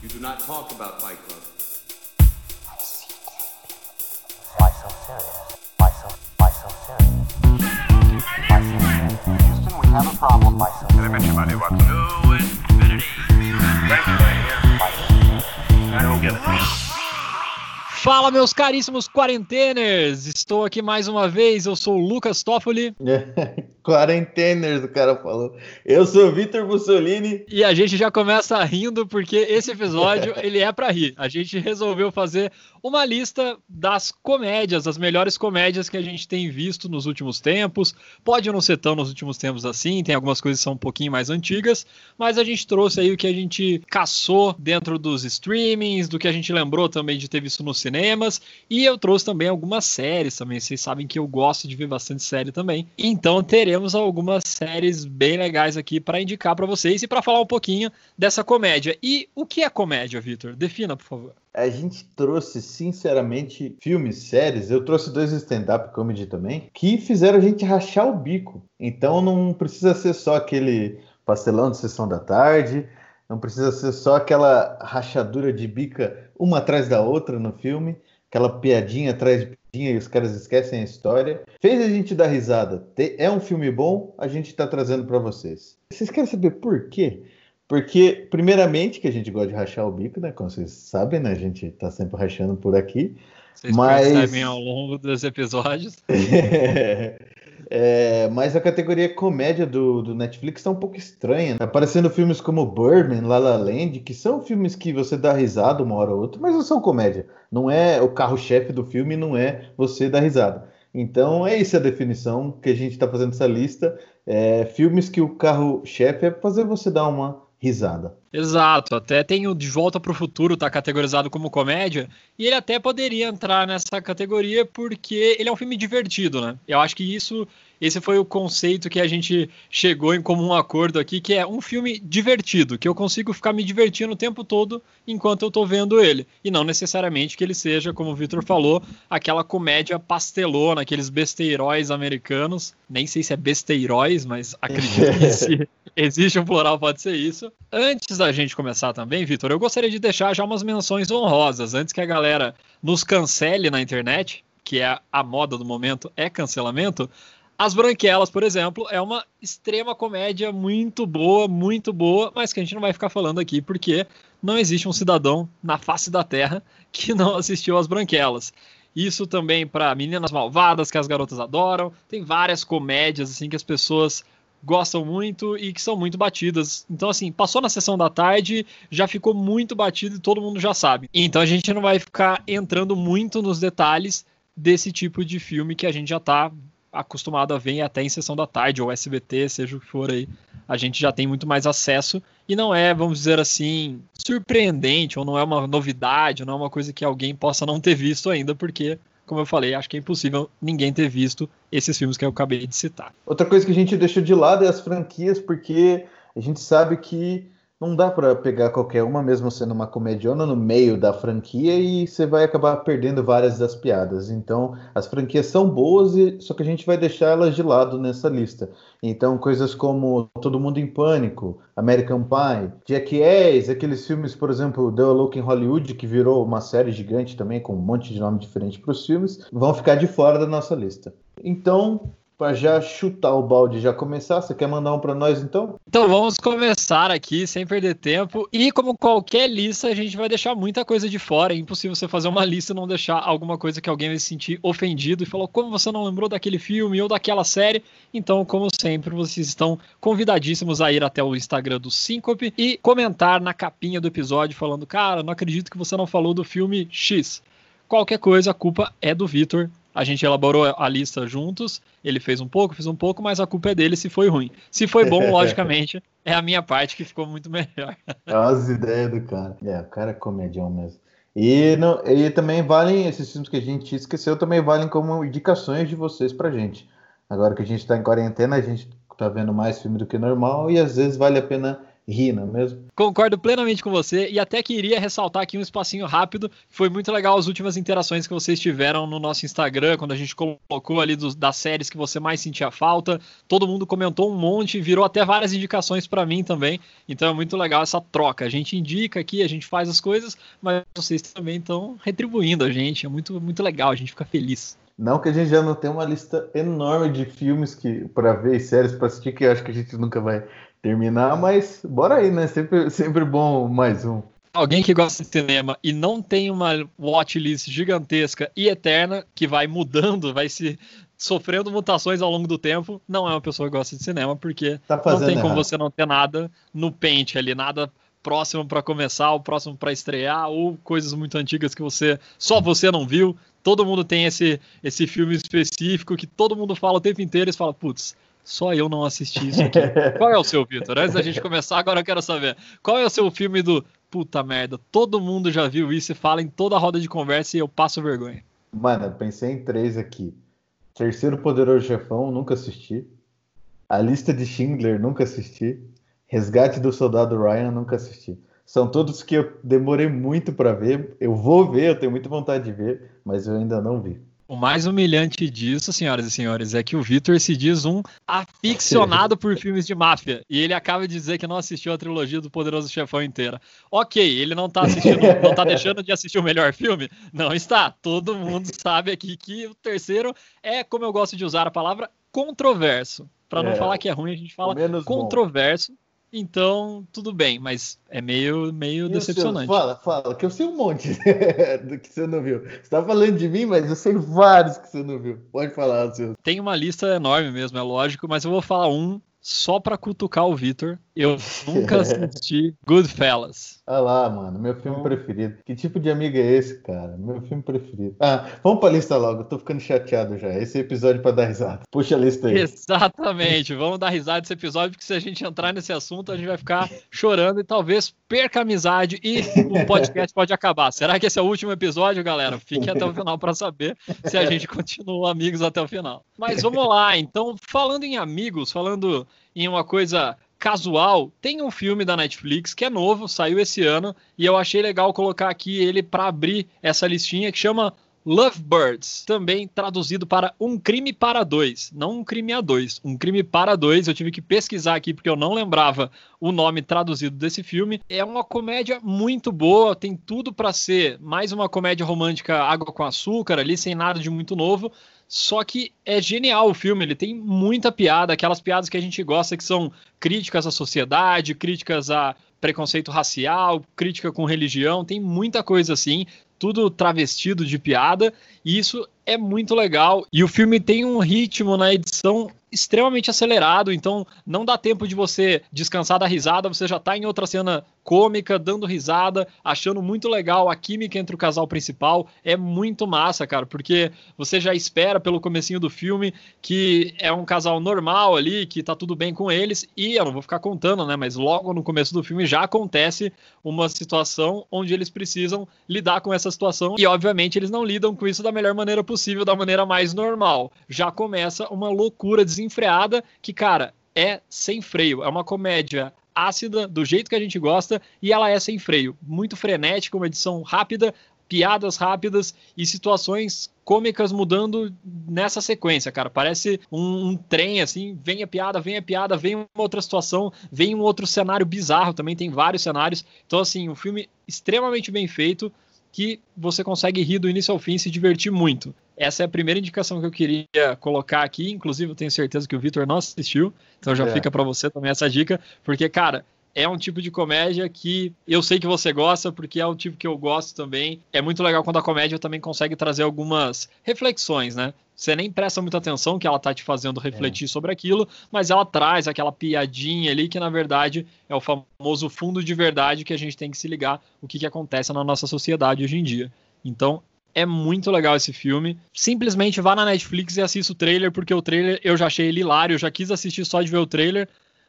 You do not talk about Fight Club. Why so serious? Why so, why so serious? Why so serious? Houston, we have a problem. Why so serious? Why so serious? Fala, meus caríssimos quarenteners! Estou aqui mais uma vez, eu sou o Lucas Toffoli Quarenteners, o cara falou. Eu sou Vitor Mussolini. e a gente já começa rindo porque esse episódio ele é pra rir. A gente resolveu fazer uma lista das comédias, as melhores comédias que a gente tem visto nos últimos tempos. Pode não ser tão nos últimos tempos assim, tem algumas coisas que são um pouquinho mais antigas, mas a gente trouxe aí o que a gente caçou dentro dos streamings, do que a gente lembrou também de ter visto nos cinemas, e eu trouxe também algumas séries também. Vocês sabem que eu gosto de ver bastante série também. Então teremos algumas séries bem legais aqui para indicar para vocês e para falar um pouquinho dessa comédia. E o que é comédia, Vitor? Defina, por favor. A gente trouxe, sinceramente, filmes, séries. Eu trouxe dois stand-up comedy também, que fizeram a gente rachar o bico. Então não precisa ser só aquele pastelão de sessão da tarde. Não precisa ser só aquela rachadura de bica uma atrás da outra no filme, aquela piadinha atrás de piadinha e os caras esquecem a história. Fez a gente dar risada. É um filme bom, a gente está trazendo para vocês. Vocês querem saber por quê? Porque, primeiramente, que a gente gosta de rachar o bico, né? Como vocês sabem, né? A gente tá sempre rachando por aqui. Vocês Mas- percebem ao longo dos episódios. É, mas a categoria comédia do, do Netflix tá um pouco estranha. né? Aparecendo filmes como Birdman, La La Land, que são filmes que você dá risada uma hora ou outra, mas não são comédia. Não é o carro-chefe do filme, não é você dar risada. Então é essa a definição que a gente está fazendo essa lista. É, filmes que o carro-chefe é fazer você dar uma risada. Exato, até tem o De Volta para o Futuro, tá categorizado como comédia, e ele até poderia entrar nessa categoria porque ele é um filme divertido, né? Eu acho que isso, esse foi o conceito que a gente chegou em comum acordo aqui, que é um filme divertido, que eu consigo ficar me divertindo o tempo todo enquanto eu tô vendo ele, e não necessariamente que ele seja, como o Victor falou, aquela comédia pastelona, aqueles besteiróis americanos, nem sei se é besteiróis, mas acredito que se existe um plural pode ser isso. Antes da gente começar também, Vitor, eu gostaria de deixar já umas menções honrosas, antes que a galera nos cancele na internet, que é a moda do momento, é cancelamento. As Branquelas, por exemplo, é uma extrema comédia muito boa, muito boa, mas que a gente não vai ficar falando aqui porque não existe um cidadão na face da Terra que não assistiu As Branquelas. Isso também para Meninas Malvadas, que as garotas adoram. Tem várias comédias assim que as pessoas gostam muito e que são muito batidas. Então, assim, passou na sessão da tarde, já ficou muito batido e todo mundo já sabe. Então a gente não vai ficar entrando muito nos detalhes desse tipo de filme que a gente já tá acostumado a ver até em sessão da tarde ou SBT, seja o que for aí. A gente já tem muito mais acesso e não é, vamos dizer assim, surpreendente ou não é uma novidade, ou não é uma coisa que alguém possa não ter visto ainda, porque, como eu falei, acho que é impossível ninguém ter visto esses filmes que eu acabei de citar. Outra coisa que a gente deixou de lado é as franquias, porque a gente sabe que não dá pra pegar qualquer uma, mesmo sendo uma comediona, no meio da franquia e você vai acabar perdendo várias das piadas. Então, as franquias são boas, e- só que a gente vai deixar elas de lado nessa lista. Então, coisas como Todo Mundo em Pânico, American Pie, Jackass, aqueles filmes, por exemplo, The Look in Hollywood, que virou uma série gigante também, com um monte de nome diferente para os filmes, vão ficar de fora da nossa lista. Então, para já chutar o balde já começar, você quer mandar um para nós então? Então vamos começar aqui sem perder tempo. E como qualquer lista, a gente vai deixar muita coisa de fora. É impossível você fazer uma lista e não deixar alguma coisa que alguém vai se sentir ofendido e falou como você não lembrou daquele filme ou daquela série. Então, como sempre, vocês estão convidadíssimos a ir até o Instagram do Síncope e comentar na capinha do episódio falando: Cara, não acredito que você não falou do filme X. Qualquer coisa, a culpa é do Vitor. A gente elaborou a lista juntos. Ele fez um pouco, fez um pouco, mas a culpa é dele se foi ruim. Se foi bom, logicamente, é a minha parte que ficou muito melhor. É as ideias do cara. É, o cara é comedião mesmo. E, não, e também valem, esses filmes que a gente esqueceu, também valem como indicações de vocês pra gente. Agora que a gente tá em quarentena, a gente tá vendo mais filme do que normal e às vezes vale a pena rir, não é mesmo? Concordo plenamente com você e até queria ressaltar aqui um espacinho rápido. Foi muito legal as últimas interações que vocês tiveram no nosso Instagram, quando a gente colocou ali dos, das séries que você mais sentia falta. Todo mundo comentou um monte, virou até várias indicações para mim também. Então é muito legal essa troca. A gente indica aqui, a gente faz as coisas, mas vocês também estão retribuindo a gente. É muito, muito legal, a gente fica feliz. Não que a gente já não tenha uma lista enorme de filmes que para ver e séries para assistir que eu acho que a gente nunca vai terminar, mas bora aí, né? Sempre, sempre bom mais um. Alguém que gosta de cinema e não tem uma watchlist gigantesca e eterna que vai mudando, vai se sofrendo mutações ao longo do tempo, não é uma pessoa que gosta de cinema, porque Tá não tem como errado. você não ter nada no pente ali, nada próximo para começar, ou próximo para estrear, ou coisas muito antigas que você só você não viu. Todo mundo tem esse esse filme específico que todo mundo fala o tempo inteiro e fala, putz, só eu não assisti isso aqui. Qual é o seu, Vitor? Antes da gente começar, agora eu quero saber. Qual é o seu filme do puta merda? Todo mundo já viu isso e fala em toda roda de conversa e eu passo vergonha. Mano, eu pensei em três aqui. Terceiro Poderoso Chefão, nunca assisti. A Lista de Schindler, nunca assisti. Resgate do Soldado Ryan, nunca assisti. São todos que eu demorei muito pra ver. Eu vou ver, eu tenho muita vontade de ver, mas eu ainda não vi. O mais humilhante disso, senhoras e senhores, é que o Vitor se diz um aficionado por filmes de máfia. E ele acaba de dizer que não assistiu a trilogia do Poderoso Chefão inteira. Ok, ele não tá assistindo, não tá deixando de assistir o melhor filme? Não está. Todo mundo sabe aqui que o terceiro é, como eu gosto de usar a palavra, controverso. Pra não É, falar que é ruim, a gente fala menos bom. Então, tudo bem, mas é meio, meio E decepcionante. Fala, fala, que eu sei um monte do que você não viu. Você tá falando de mim, mas eu sei vários que você não viu. Pode falar, seu. Tem uma lista enorme mesmo, é lógico, mas eu vou falar um só pra cutucar o Vitor. Eu nunca assisti Goodfellas. Ah lá, mano, meu filme Então- preferido. Que tipo de amigo é esse, cara? Meu filme preferido. Ah, vamos pra lista logo, eu tô ficando chateado já. Esse é episódio pra dar risada. Puxa a lista aí. Exatamente, vamos dar risada nesse episódio, porque se a gente entrar nesse assunto, a gente vai ficar chorando e talvez perca a amizade e o podcast pode acabar. Será que esse é o último episódio, galera? Fique até o final para saber se a gente continua amigos até o final. Mas vamos lá, então, falando em amigos, falando em uma coisa casual, tem um filme da Netflix que é novo, saiu esse ano, e eu achei legal colocar aqui ele para abrir essa listinha que chama Lovebirds, também traduzido para Um Crime para Dois, não Um Crime a Dois, Um Crime para Dois. Eu tive que pesquisar aqui porque eu não lembrava o nome traduzido desse filme. É uma comédia muito boa, tem tudo para ser mais uma comédia romântica água com açúcar ali, sem nada de muito novo. Só que é genial o filme, ele tem muita piada, aquelas piadas que a gente gosta que são críticas à sociedade, críticas a preconceito racial, crítica com religião, tem muita coisa assim, tudo travestido de piada, e isso é muito legal. E o filme tem um ritmo na edição extremamente acelerado, então não dá tempo de você descansar da risada, você já tá em outra cena cômica, dando risada, achando muito legal a química entre o casal principal, é muito massa, cara, porque você já espera pelo comecinho do filme que é um casal normal ali, que tá tudo bem com eles, e eu não vou ficar contando, né, mas logo no começo do filme já acontece uma situação onde eles precisam lidar com essa situação, e obviamente eles não lidam com isso da melhor maneira possível, da maneira mais normal. Já começa uma loucura desenfreada que, cara, é sem freio, é uma comédia ácida, do jeito que a gente gosta, e ela é sem freio. Muito frenética, uma edição rápida, piadas rápidas e situações cômicas mudando nessa sequência, cara. Parece um, um trem, assim, vem a piada, vem a piada, vem uma outra situação, vem um outro cenário bizarro, também tem vários cenários. Então, assim, um filme extremamente bem feito, que você consegue rir do início ao fim e se divertir muito. Essa é a primeira indicação que eu queria colocar aqui. Inclusive, eu tenho certeza que o Vitor não assistiu, então já É. fica para você também essa dica, porque, cara, é um tipo de comédia que eu sei que você gosta, porque é um tipo que eu gosto também. É muito legal quando a comédia também consegue trazer algumas reflexões, né? Você nem presta muita atenção que ela tá te fazendo refletir sobre aquilo, mas ela traz aquela piadinha ali que na verdade é o famoso fundo de verdade que a gente tem que se ligar o que, que acontece na nossa sociedade hoje em dia. Então, é muito legal esse filme. Simplesmente vá na Netflix e assista o trailer, porque o trailer eu já achei ele hilário, eu já quis assistir só de ver o trailer.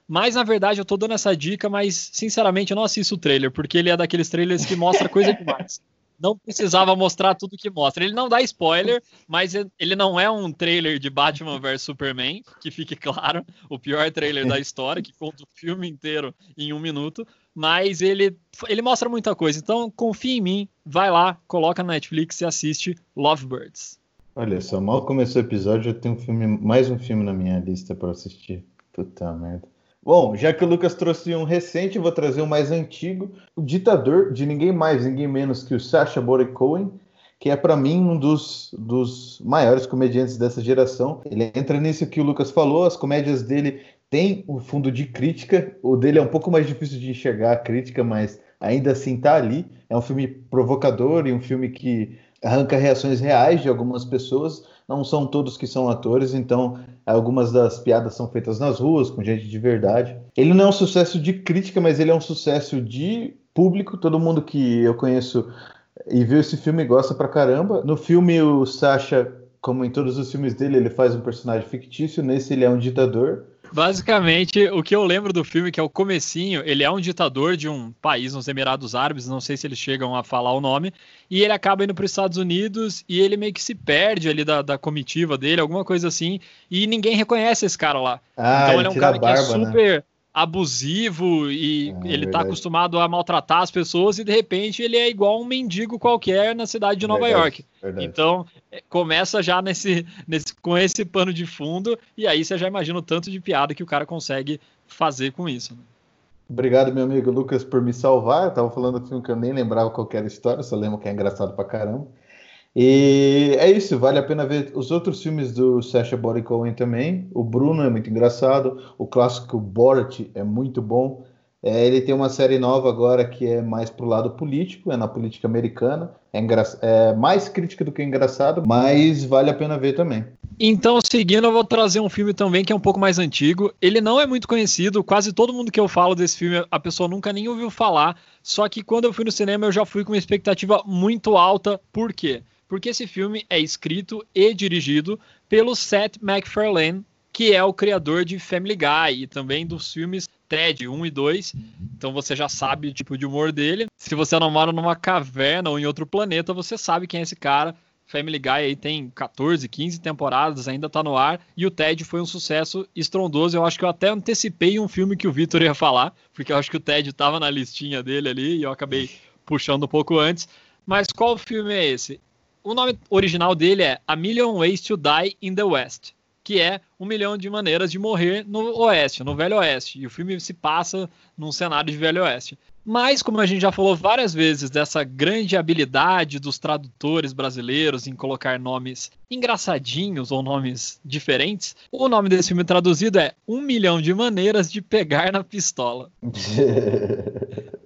Mas na verdade eu tô dando essa dica, mas sinceramente eu não assisto o trailer, porque ele é daqueles trailers que mostra coisa demais. não precisava mostrar tudo que mostra. Ele não dá spoiler, mas ele não é um trailer de Batman vs Superman, que fique claro, o pior trailer da história, que conta o filme inteiro em um minuto, mas ele, ele mostra muita coisa. Então, confia em mim, vai lá, coloca na Netflix e assiste Lovebirds. Olha só, mal começou o episódio, eu tenho um filme, mais um filme na minha lista para assistir. Puta merda. Bom, já que o Lucas trouxe um recente, vou trazer um mais antigo, o Ditador, de ninguém mais, ninguém menos que o Sacha Baron Cohen, que é para mim um dos, dos maiores comediantes dessa geração. Ele entra nisso que o Lucas falou, as comédias dele têm um fundo de crítica, o dele é um pouco mais difícil de enxergar a crítica, mas ainda assim tá ali. É um filme provocador e um filme que arranca reações reais de algumas pessoas, não são todos que são atores, então algumas das piadas são feitas nas ruas, com gente de verdade. Ele não é um sucesso de crítica, mas ele é um sucesso de público. Todo mundo que eu conheço e viu esse filme gosta pra caramba. No filme, o Sasha, como em todos os filmes dele, ele faz um personagem fictício. Nesse, ele é um ditador. Basicamente, o que eu lembro do filme, que é o comecinho, ele é um ditador de um país nos Emirados Árabes, não sei se eles chegam a falar o nome, e ele acaba indo para os Estados Unidos e ele meio que se perde ali da, da comitiva dele, alguma coisa assim, e ninguém reconhece esse cara lá. Ah, então ele, ele é um cara barba, que é super... Né? Abusivo e Ah, ele tá verdade. acostumado a maltratar as pessoas e de repente ele é igual um mendigo qualquer na cidade de Nova Verdade, York. verdade. Então, é, começa já nesse, nesse com esse pano de fundo e aí você já imagina o tanto de piada que o cara consegue fazer com isso. né? Obrigado, meu amigo Lucas, por me salvar. Eu tava falando do filme que eu nem lembrava qual que era a história, só lembro que é engraçado pra caramba. E é isso, vale a pena ver os outros filmes do Sacha Baron Cohen também. O Bruno é muito engraçado, o clássico Borat é muito bom. É, ele tem uma série nova agora que é mais pro lado político, é na política americana. É, é mais crítica do que engraçado, mas vale a pena ver também. Então, seguindo, eu vou trazer um filme também que é um pouco mais antigo. Ele não é muito conhecido, quase todo mundo que eu falo desse filme, a pessoa nunca nem ouviu falar. Só que quando eu fui no cinema, eu já fui com uma expectativa muito alta. Por quê? Porque esse filme é escrito e dirigido pelo Seth MacFarlane, que é o criador de Family Guy e também dos filmes Ted 1 e 2. Então você já sabe o tipo de humor dele. Se você não mora numa caverna ou em outro planeta, você sabe quem é esse cara. Family Guy aí tem 14, 15 temporadas, ainda tá no ar, e o Ted foi um sucesso estrondoso. Eu acho que eu até antecipei um filme que o Vitor ia falar, porque eu acho que o Ted tava na listinha dele ali e eu acabei puxando um pouco antes. Mas qual filme é esse? O nome original dele é A Million Ways to Die in the West, que é um milhão de maneiras de morrer no Oeste, no Velho Oeste. E o filme se passa num cenário de Velho Oeste. Mas, como a gente já falou várias vezes dessa grande habilidade dos tradutores brasileiros em colocar nomes engraçadinhos ou nomes diferentes, o nome desse filme traduzido é Um Milhão de Maneiras de Pegar na Pistola.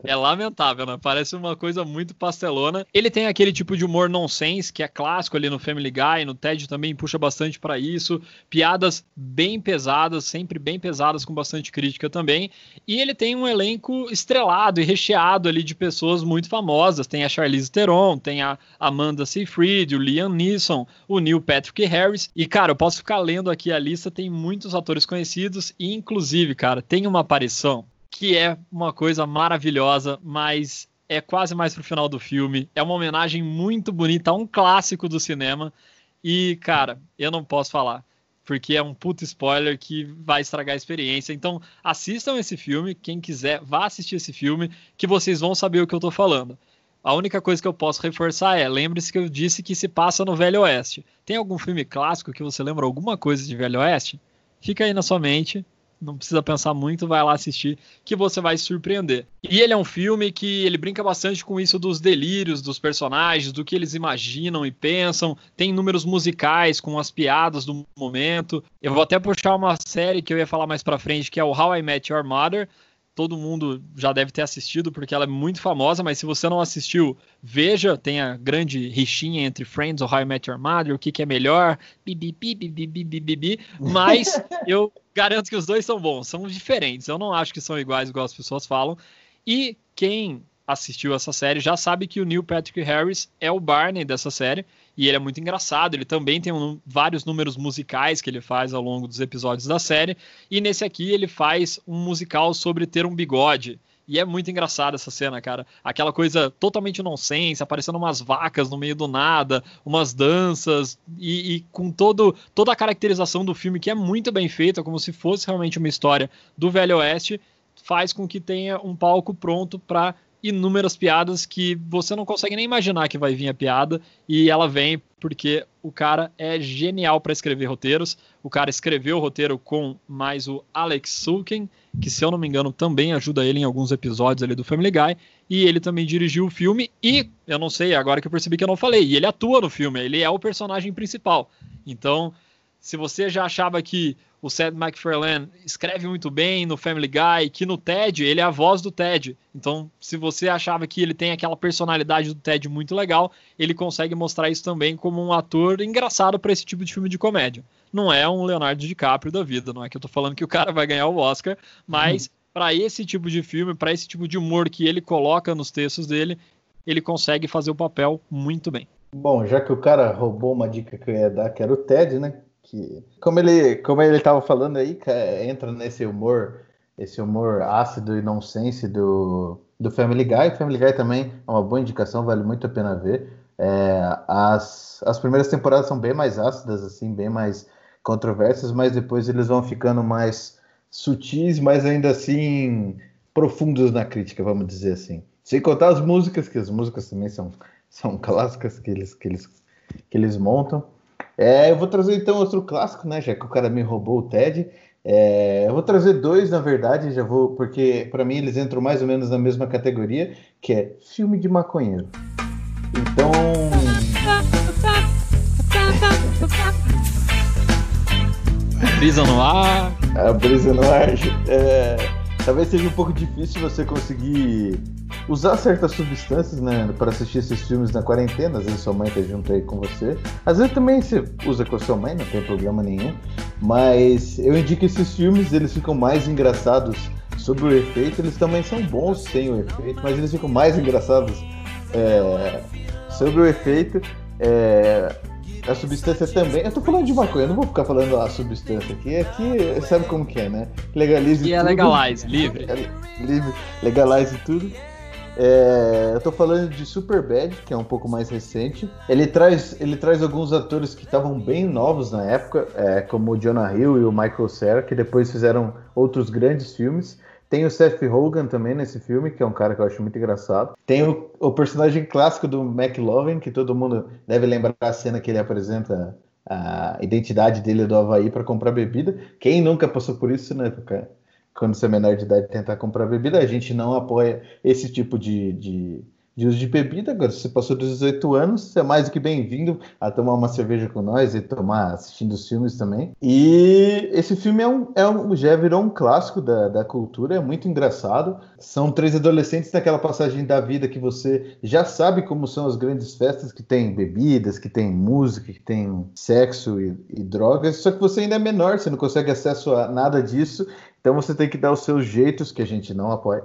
É lamentável, né? Parece uma coisa muito pastelona. Ele tem aquele tipo de humor nonsense que é clássico ali no Family Guy, no Ted também puxa bastante pra isso. Piadas bem pesadas, sempre bem pesadas com bastante crítica também. E ele tem um elenco estrelado e recheado ali de pessoas muito famosas. Tem a Charlize Theron, tem a Amanda Seyfried, o Liam Neeson, o Neil Patrick Harris. E cara, eu posso ficar lendo aqui a lista, tem muitos atores conhecidos e inclusive, cara, tem uma aparição que é uma coisa maravilhosa, mas é quase mais pro final do filme. É uma homenagem muito bonita a um clássico do cinema. E, cara, eu não posso falar, porque é um puto spoiler que vai estragar a experiência. Então, assistam esse filme, quem quiser, vá assistir esse filme, que vocês vão saber o que eu tô falando. A única coisa que eu posso reforçar é, lembre-se que eu disse que se passa no Velho Oeste. Tem algum filme clássico que você lembra alguma coisa de Velho Oeste? Fica aí na sua mente, não precisa pensar muito, vai lá assistir que você vai se surpreender. E ele é um filme que ele brinca bastante com isso dos delírios dos personagens, do que eles imaginam e pensam. Tem números musicais com as piadas do momento. Eu vou até puxar uma série que eu ia falar mais pra frente, que é o How I Met Your Mother. Todo mundo já deve ter assistido porque ela é muito famosa, mas se você não assistiu, veja, tem a grande rixinha entre Friends ou How I Met Your Mother, o que, que é melhor, bibi, bibi, bibi, bibi, bibi. mas eu garanto que os dois são bons, são diferentes. Eu não acho que são iguais, igual as pessoas falam. E quem assistiu essa série já sabe que o Neil Patrick Harris é o Barney dessa série e ele é muito engraçado. Ele também tem um, vários números musicais que ele faz ao longo dos episódios da série. E nesse aqui ele faz um musical sobre ter um bigode. E é muito engraçado essa cena, cara. Aquela coisa totalmente nonsense, aparecendo umas vacas no meio do nada, umas danças, e, e, com todo, toda a caracterização do filme, que é muito bem feita, como se fosse realmente uma história do Velho Oeste, faz com que tenha um palco pronto para inúmeras piadas que você não consegue nem imaginar que vai vir a piada e ela vem porque o cara é genial para escrever roteiros. O cara escreveu o roteiro com mais o Alex Sulkin, que se eu não me engano também ajuda ele em alguns episódios ali do Family Guy, e ele também dirigiu o filme e eu não sei, agora que eu percebi que eu não falei, e ele atua no filme, ele é o personagem principal. Então, se você já achava que o Seth MacFarlane escreve muito bem no Family Guy, que no Ted ele é a voz do Ted. Então, se você achava que ele tem aquela personalidade do Ted muito legal, ele consegue mostrar isso também como um ator engraçado para esse tipo de filme de comédia. Não é um Leonardo DiCaprio da vida, não é que eu tô falando que o cara vai ganhar o Oscar, mas uhum. para esse tipo de filme, para esse tipo de humor que ele coloca nos textos dele, ele consegue fazer o papel muito bem. Bom, já que o cara roubou uma dica que eu ia dar, que era o Ted, né? Que como ele como ele estava falando aí entra nesse humor esse humor ácido e nonsense do do Family Guy. Family Guy também é uma boa indicação vale muito a pena ver. É, as as primeiras temporadas são bem mais ácidas assim bem mais controversas mas depois eles vão ficando mais sutis mas ainda assim profundos na crítica vamos dizer assim. Sem contar as músicas que as músicas também são são clássicas que eles que eles que eles montam é, eu vou trazer então outro clássico, né? Já que o cara me roubou o TED. É, eu vou trazer dois, na verdade, já vou, porque para mim eles entram mais ou menos na mesma categoria, que é filme de maconheiro. Então. Brisa no ar. A brisa no ar. É, talvez seja um pouco difícil você conseguir usar certas substâncias, né, para assistir esses filmes na quarentena. Às vezes sua mãe tá junto aí com você. Às vezes também você usa com a sua mãe, não tem problema nenhum. Mas eu indico esses filmes, eles ficam mais engraçados sobre o efeito. Eles também são bons sem o efeito, mas eles ficam mais engraçados é, sobre o efeito. É, a substância também. Eu tô falando de maconha, eu não vou ficar falando a substância aqui. Aqui sabe como que é, né? Legalize e é tudo. E é legalize, livre. É, livre, legalize tudo. É, eu tô falando de Superbad, que é um pouco mais recente. Ele traz, ele traz alguns atores que estavam bem novos na época, é, como o Jonah Hill e o Michael Cera, que depois fizeram outros grandes filmes. Tem o Seth Rogen também nesse filme, que é um cara que eu acho muito engraçado. Tem o, o personagem clássico do McLovin, que todo mundo deve lembrar a cena que ele apresenta a identidade dele do Havaí para comprar bebida. Quem nunca passou por isso, né? Quando você é menor de idade tentar comprar bebida, a gente não apoia esse tipo de, de, de uso de bebida. Agora, se você passou dos 18 anos, você é mais do que bem-vindo a tomar uma cerveja com nós e tomar assistindo os filmes também. E esse filme é um, é um, já virou um clássico da, da cultura, é muito engraçado. São três adolescentes naquela passagem da vida que você já sabe como são as grandes festas que tem bebidas, que tem música, que tem sexo e, e drogas, só que você ainda é menor, você não consegue acesso a nada disso. Então você tem que dar os seus jeitos, que a gente não apoia,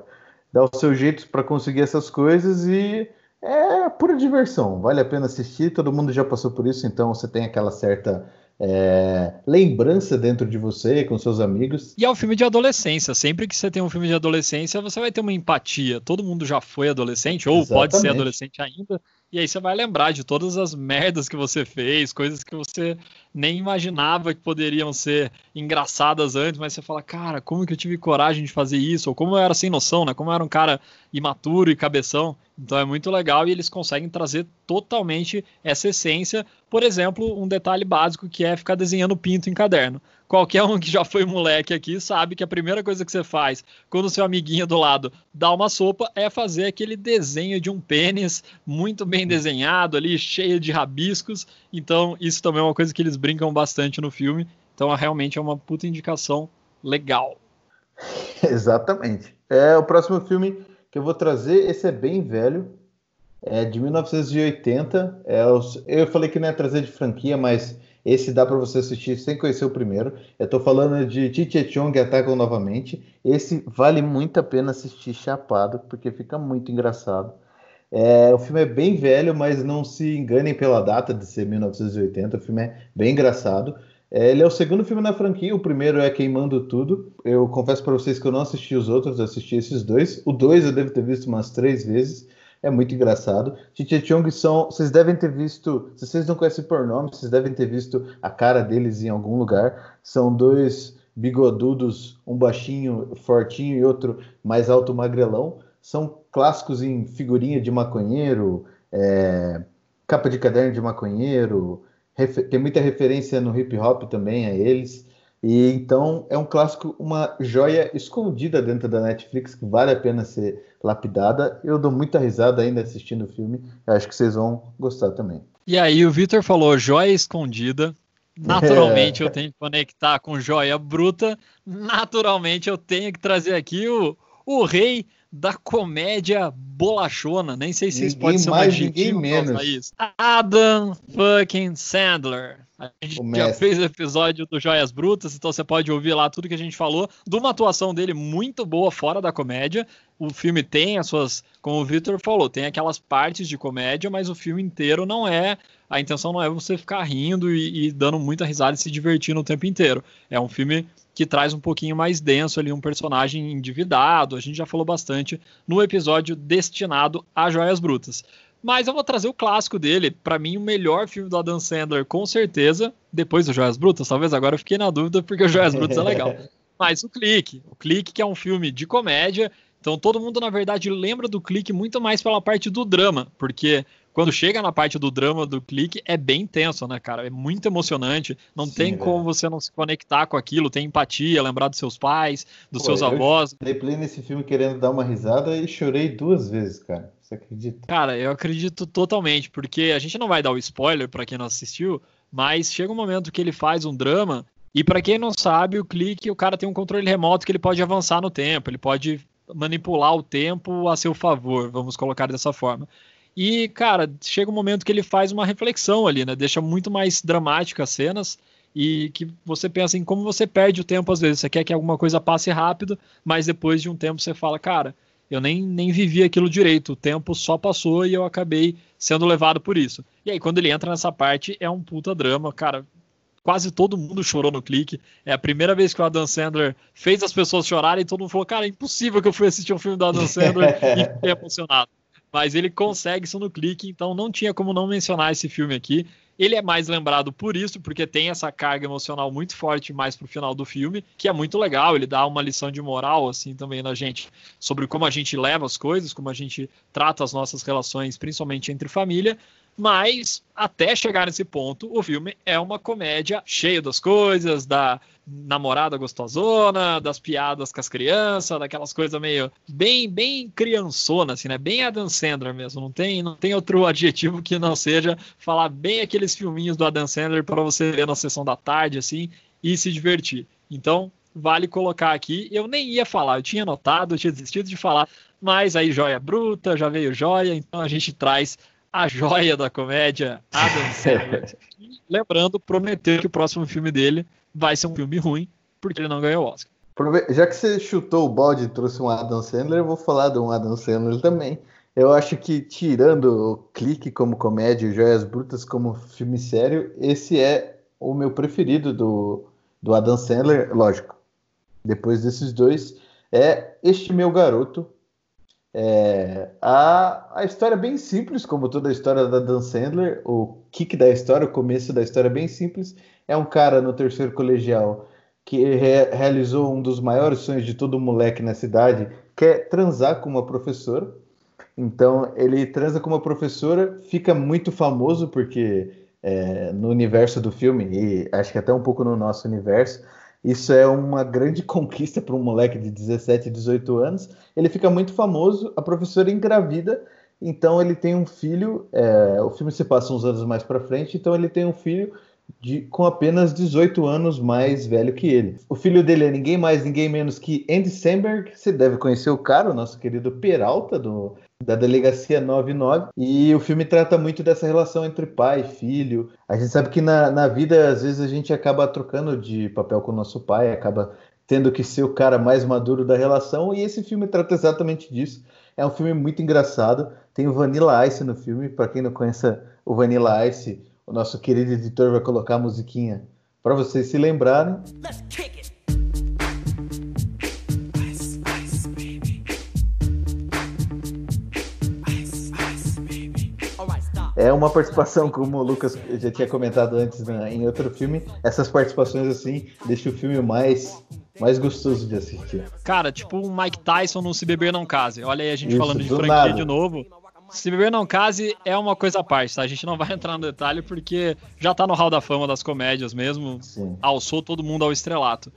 dar os seus jeitos para conseguir essas coisas e é pura diversão. Vale a pena assistir, todo mundo já passou por isso, então você tem aquela certa é, lembrança dentro de você, com seus amigos. E é um filme de adolescência. Sempre que você tem um filme de adolescência, você vai ter uma empatia. Todo mundo já foi adolescente, ou Exatamente. pode ser adolescente ainda. E aí você vai lembrar de todas as merdas que você fez, coisas que você nem imaginava que poderiam ser engraçadas antes, mas você fala, cara, como que eu tive coragem de fazer isso? Ou como eu era sem noção, né? Como eu era um cara imaturo e cabeção. Então é muito legal e eles conseguem trazer totalmente essa essência. Por exemplo, um detalhe básico que é ficar desenhando pinto em caderno qualquer um que já foi moleque aqui sabe que a primeira coisa que você faz quando seu amiguinho do lado dá uma sopa é fazer aquele desenho de um pênis muito bem desenhado ali, cheio de rabiscos. Então, isso também é uma coisa que eles brincam bastante no filme. Então, realmente é uma puta indicação legal. Exatamente. É o próximo filme que eu vou trazer, esse é bem velho, é de 1980. É eu falei que não ia trazer de franquia, mas esse dá para você assistir sem conhecer o primeiro. Eu estou falando de Chichechong Atacam novamente. Esse vale muito a pena assistir chapado, porque fica muito engraçado. É, o filme é bem velho, mas não se enganem pela data de ser 1980. O filme é bem engraçado. É, ele é o segundo filme na franquia, o primeiro é Queimando Tudo. Eu confesso para vocês que eu não assisti os outros, assisti esses dois. O dois eu devo ter visto umas três vezes. É muito engraçado. Cheech Chong são. Vocês devem ter visto. Se vocês não conhecem por nome, vocês devem ter visto a cara deles em algum lugar. São dois bigodudos, um baixinho, fortinho e outro mais alto, magrelão. São clássicos em figurinha de maconheiro, é, capa de caderno de maconheiro. Tem muita referência no hip hop também a eles. E então é um clássico, uma joia escondida dentro da Netflix que vale a pena ser lapidada. Eu dou muita risada ainda assistindo o filme. Eu acho que vocês vão gostar também. E aí, o Victor falou joia escondida. Naturalmente é. eu tenho que conectar com joia bruta. Naturalmente eu tenho que trazer aqui o, o rei da comédia bolachona. Nem sei se isso pode ser mais, adjetivo menos. Isso. Adam fucking Sandler. A gente o já fez o episódio do Joias Brutas, então você pode ouvir lá tudo que a gente falou, de uma atuação dele muito boa fora da comédia. O filme tem as suas, como o Victor falou, tem aquelas partes de comédia, mas o filme inteiro não é. A intenção não é você ficar rindo e, e dando muita risada e se divertindo o tempo inteiro. É um filme que traz um pouquinho mais denso ali, um personagem endividado. A gente já falou bastante no episódio destinado a Joias Brutas. Mas eu vou trazer o clássico dele. Para mim, o melhor filme do Adam Sandler, com certeza. Depois do Joias Brutas, talvez agora eu fiquei na dúvida, porque o Joias Brutas é legal. Mas o Clique. O Clique, que é um filme de comédia. Então todo mundo, na verdade, lembra do Clique muito mais pela parte do drama. Porque quando chega na parte do drama do clique, é bem tenso, né, cara? É muito emocionante. Não Sim, tem é. como você não se conectar com aquilo, tem empatia, lembrar dos seus pais, dos Pô, seus avós. Eu dei play nesse filme querendo dar uma risada e chorei duas vezes, cara. Você acredita? Cara, eu acredito totalmente, porque a gente não vai dar o spoiler para quem não assistiu, mas chega um momento que ele faz um drama e para quem não sabe, o clique, o cara tem um controle remoto que ele pode avançar no tempo, ele pode manipular o tempo a seu favor, vamos colocar dessa forma. E, cara, chega um momento que ele faz uma reflexão ali, né? Deixa muito mais dramática as cenas e que você pensa em como você perde o tempo às vezes. Você quer que alguma coisa passe rápido, mas depois de um tempo você fala, cara, eu nem, nem vivi aquilo direito, o tempo só passou e eu acabei sendo levado por isso. E aí, quando ele entra nessa parte, é um puta drama, cara. Quase todo mundo chorou no clique. É a primeira vez que o Adam Sandler fez as pessoas chorarem e todo mundo falou: Cara, é impossível que eu fui assistir um filme do Adam Sandler e fiquei emocionado. Mas ele consegue isso no clique, então não tinha como não mencionar esse filme aqui. Ele é mais lembrado por isso, porque tem essa carga emocional muito forte mais pro final do filme, que é muito legal. Ele dá uma lição de moral, assim, também na gente, sobre como a gente leva as coisas, como a gente trata as nossas relações, principalmente entre família. Mas até chegar nesse ponto, o filme é uma comédia cheia das coisas, da namorada gostosona, das piadas com as crianças, daquelas coisas meio bem bem criançona assim, né? Bem Adam Sandler mesmo, não tem não tem outro adjetivo que não seja falar bem aqueles filminhos do Adam Sandler para você ver na sessão da tarde assim e se divertir. Então, vale colocar aqui. Eu nem ia falar, eu tinha notado, eu tinha desistido de falar, mas aí joia bruta, já veio joia, então a gente traz a joia da comédia, Adam Sandler. lembrando, prometeu que o próximo filme dele vai ser um filme ruim, porque ele não ganhou o Oscar. Já que você chutou o balde e trouxe um Adam Sandler, eu vou falar de um Adam Sandler também. Eu acho que, tirando o Clique como comédia e Joias Brutas como filme sério, esse é o meu preferido do, do Adam Sandler, lógico. Depois desses dois, é Este Meu Garoto, é, a, a história é bem simples, como toda a história da Dan Sandler. O kick da história, o começo da história é bem simples. É um cara no terceiro colegial que re, realizou um dos maiores sonhos de todo moleque na cidade, que é transar com uma professora. Então ele transa com uma professora, fica muito famoso porque é, no universo do filme, e acho que até um pouco no nosso universo, isso é uma grande conquista para um moleque de 17, 18 anos. Ele fica muito famoso, a professora engravida, então ele tem um filho. É, o filme se passa uns anos mais para frente, então ele tem um filho de, com apenas 18 anos mais velho que ele. O filho dele é ninguém mais, ninguém menos que Andy Samberg. Você deve conhecer o cara, o nosso querido Peralta, do, da Delegacia 99. E o filme trata muito dessa relação entre pai e filho. A gente sabe que na, na vida, às vezes, a gente acaba trocando de papel com o nosso pai, acaba tendo que ser o cara mais maduro da relação. E esse filme trata exatamente disso. É um filme muito engraçado. Tem o Vanilla Ice no filme. Para quem não conhece o Vanilla Ice, o nosso querido editor vai colocar a musiquinha para vocês se lembrarem. Let's kick it. É uma participação, como o Lucas já tinha comentado antes né, em outro filme. Essas participações assim deixam o filme mais, mais gostoso de assistir. Cara, tipo um Mike Tyson no Se Beber Não Case. Olha aí a gente Isso, falando de franquia nada. de novo. Se Beber Não Case é uma coisa à parte, tá? A gente não vai entrar no detalhe porque já tá no hall da fama das comédias mesmo. Sim. Alçou todo mundo ao estrelato.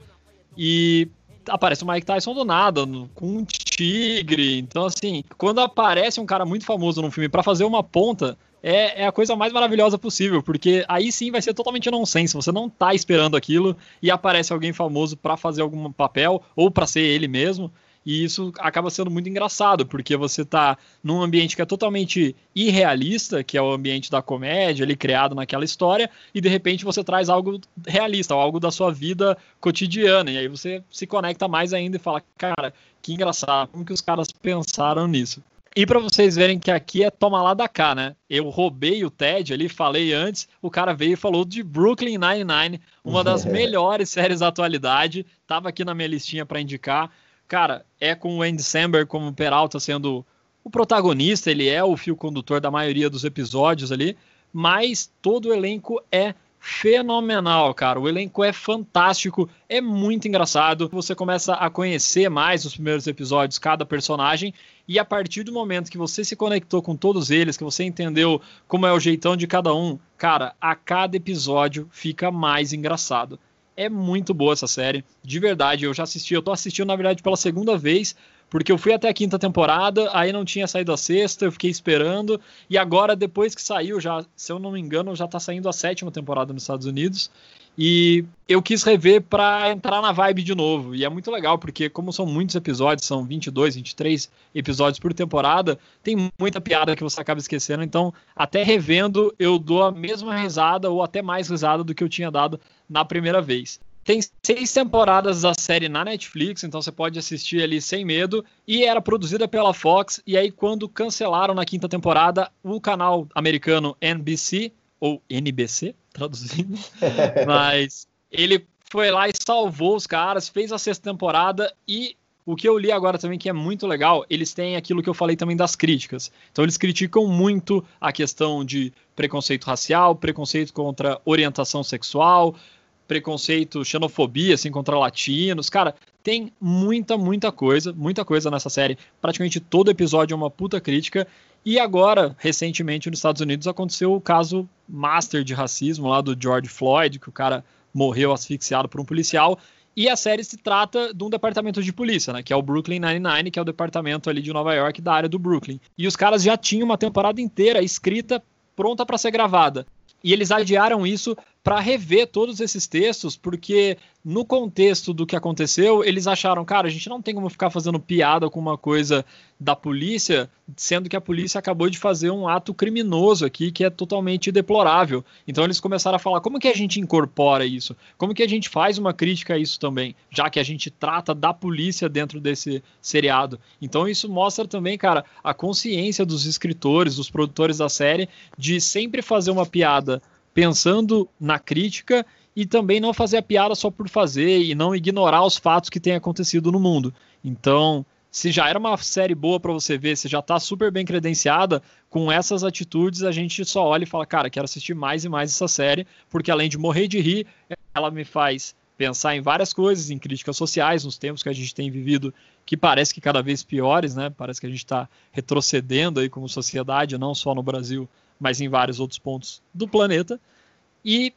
E aparece o Mike Tyson do nada, com um tigre. Então, assim, quando aparece um cara muito famoso num filme pra fazer uma ponta, é, é a coisa mais maravilhosa possível, porque aí sim vai ser totalmente nonsense. Você não tá esperando aquilo e aparece alguém famoso pra fazer algum papel ou pra ser ele mesmo. E isso acaba sendo muito engraçado, porque você tá num ambiente que é totalmente irrealista, que é o ambiente da comédia, ali criado naquela história, e de repente você traz algo realista, algo da sua vida cotidiana, e aí você se conecta mais ainda e fala, cara, que engraçado, como que os caras pensaram nisso? E pra vocês verem que aqui é toma lá da cá, né? Eu roubei o Ted ali, falei antes, o cara veio e falou de Brooklyn Nine-Nine, uma das melhores séries da atualidade, tava aqui na minha listinha pra indicar. Cara, é com o Andy Samberg como Peralta sendo o protagonista, ele é o fio condutor da maioria dos episódios ali, mas todo o elenco é fenomenal, cara. O elenco é fantástico, é muito engraçado. Você começa a conhecer mais os primeiros episódios, cada personagem, e a partir do momento que você se conectou com todos eles, que você entendeu como é o jeitão de cada um, cara, a cada episódio fica mais engraçado. É muito boa essa série, de verdade. Eu já assisti, eu tô assistindo na verdade pela segunda vez, porque eu fui até a quinta temporada, aí não tinha saído a sexta, eu fiquei esperando, e agora depois que saiu, já, se eu não me engano, já tá saindo a sétima temporada nos Estados Unidos. E eu quis rever para entrar na vibe de novo. E é muito legal, porque como são muitos episódios, são 22, 23 episódios por temporada, tem muita piada que você acaba esquecendo. Então, até revendo, eu dou a mesma risada ou até mais risada do que eu tinha dado na primeira vez. Tem seis temporadas da série na Netflix, então você pode assistir ali sem medo. E era produzida pela Fox. E aí, quando cancelaram na quinta temporada, o canal americano NBC, ou NBC, traduzindo, mas ele foi lá e salvou os caras, fez a sexta temporada e o que eu li agora também que é muito legal, eles têm aquilo que eu falei também das críticas. Então eles criticam muito a questão de preconceito racial, preconceito contra orientação sexual, preconceito, xenofobia, assim, contra latinos. Cara, tem muita, muita coisa, muita coisa nessa série. Praticamente todo episódio é uma puta crítica. E agora, recentemente, nos Estados Unidos, aconteceu o caso master de racismo lá do George Floyd, que o cara morreu asfixiado por um policial. E a série se trata de um departamento de polícia, né? Que é o Brooklyn Nine-Nine, que é o departamento ali de Nova York da área do Brooklyn. E os caras já tinham uma temporada inteira escrita, pronta para ser gravada. E eles adiaram isso para rever todos esses textos, porque no contexto do que aconteceu, eles acharam, cara, a gente não tem como ficar fazendo piada com uma coisa da polícia, sendo que a polícia acabou de fazer um ato criminoso aqui que é totalmente deplorável. Então eles começaram a falar, como que a gente incorpora isso? Como que a gente faz uma crítica a isso também, já que a gente trata da polícia dentro desse seriado? Então isso mostra também, cara, a consciência dos escritores, dos produtores da série de sempre fazer uma piada pensando na crítica e também não fazer a piada só por fazer e não ignorar os fatos que têm acontecido no mundo. Então, se já era uma série boa para você ver, se já tá super bem credenciada, com essas atitudes a gente só olha e fala, cara, quero assistir mais e mais essa série, porque além de morrer de rir, ela me faz pensar em várias coisas, em críticas sociais, nos tempos que a gente tem vivido, que parece que cada vez piores, né? Parece que a gente está retrocedendo aí como sociedade, não só no Brasil, mas em vários outros pontos do planeta. E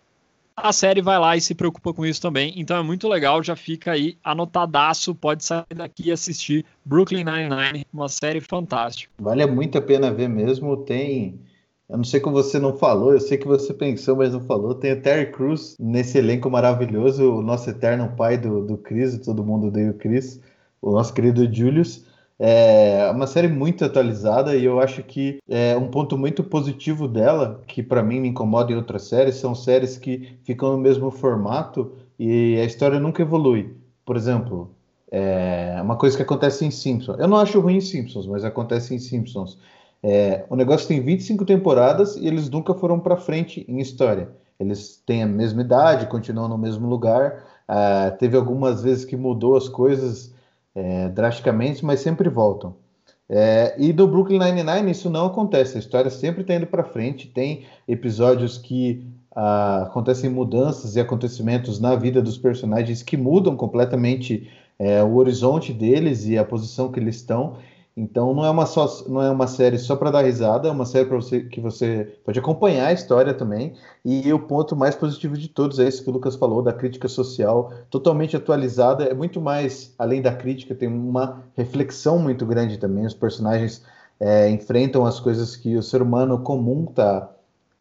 a série vai lá e se preocupa com isso também. Então é muito legal, já fica aí anotadaço, pode sair daqui e assistir Brooklyn Nine-Nine, uma série fantástica. Vale muito a pena ver mesmo. Tem. Eu não sei como você não falou, eu sei que você pensou, mas não falou. Tem o Terry Crews nesse elenco maravilhoso, o nosso eterno pai do, do Chris, todo mundo odeia o Chris, o nosso querido Julius. É uma série muito atualizada e eu acho que é um ponto muito positivo dela, que para mim me incomoda em outras séries, são séries que ficam no mesmo formato e a história nunca evolui. Por exemplo, é uma coisa que acontece em Simpsons. Eu não acho ruim em Simpsons, mas acontece em Simpsons. É, o negócio tem 25 temporadas e eles nunca foram para frente em história. eles têm a mesma idade, continuam no mesmo lugar. Uh, teve algumas vezes que mudou as coisas é, drasticamente, mas sempre voltam. É, e do Brooklyn Nine-Nine isso não acontece, a história sempre está indo para frente, tem episódios que ah, acontecem mudanças e acontecimentos na vida dos personagens que mudam completamente é, o horizonte deles e a posição que eles estão, então não é uma, só, não é uma série só para dar risada, é uma série para você que você pode acompanhar a história também. E o ponto mais positivo de todos é isso que o Lucas falou, da crítica social, totalmente atualizada. É muito mais, além da crítica, tem uma reflexão muito grande também. Os personagens é, enfrentam as coisas que o ser humano comum está